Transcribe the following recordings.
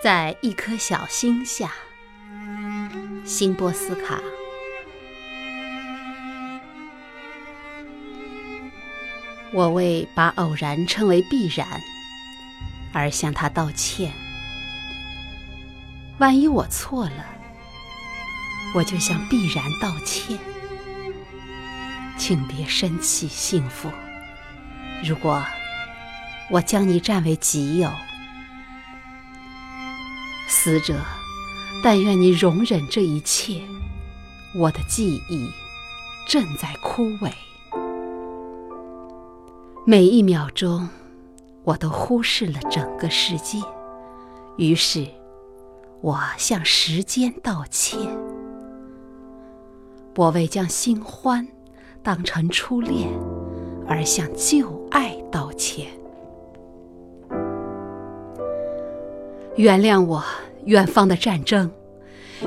在一颗小星下，辛波斯卡。我为把偶然称为必然而向他道歉。万一我错了，我就向必然道歉。请别生气，幸福。如果我将你占为己有。死者，但愿你容忍这一切。我的记忆正在枯萎，每一秒钟，我都忽视了整个世界。于是，我向时间道歉。我为将新欢当成初恋而向旧爱道歉。原谅我。远方的战争，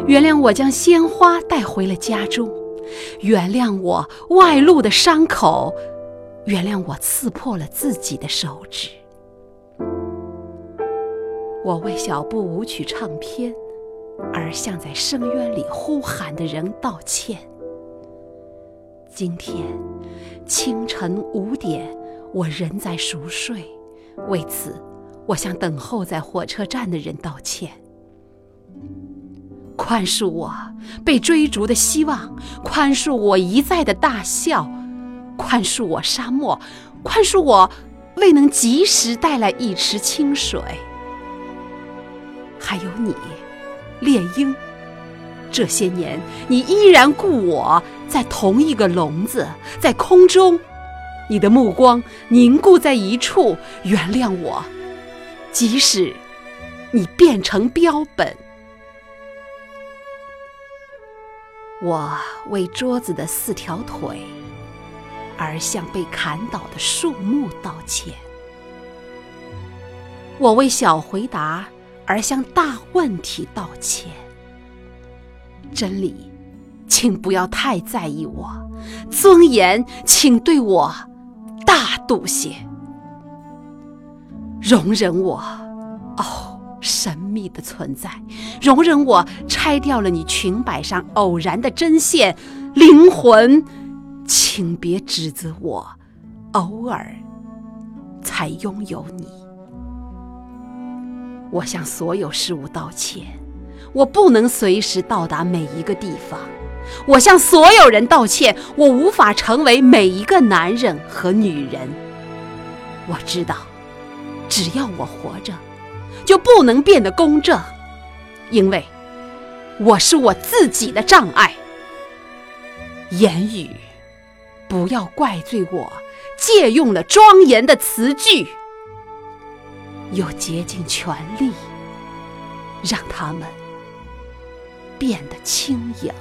原谅我将鲜花带回了家中；原谅我外露的伤口，原谅我刺破了自己的手指。我为小步舞曲唱片而向在深渊里呼喊的人道歉。今天清晨五点，我仍在熟睡，为此，我向等候在火车站的人道歉。宽恕我被追逐的希望，宽恕我一再的大笑，宽恕我沙漠，宽恕我未能及时带来一池清水。还有你，猎鹰，这些年你依然故我在同一个笼子，在空中，你的目光凝固在一处。原谅我，即使你变成标本。我为桌子的四条腿而向被砍倒的树木道歉。我为小回答而向大问题道歉。真理，请不要太在意我；尊严，请对我大度些。容忍我，哦。神秘的存在，容忍我拆掉了你裙摆上偶然的针线，灵魂，请别指责我，偶尔才拥有你。我向所有事物道歉，我不能随时到达每一个地方。我向所有人道歉，我无法成为每一个男人和女人。我知道，只要我活着。就不能变得公正，因为我是我自己的障碍。言语，不要怪罪我借用了庄严的词句，又竭尽全力让他们变得轻盈。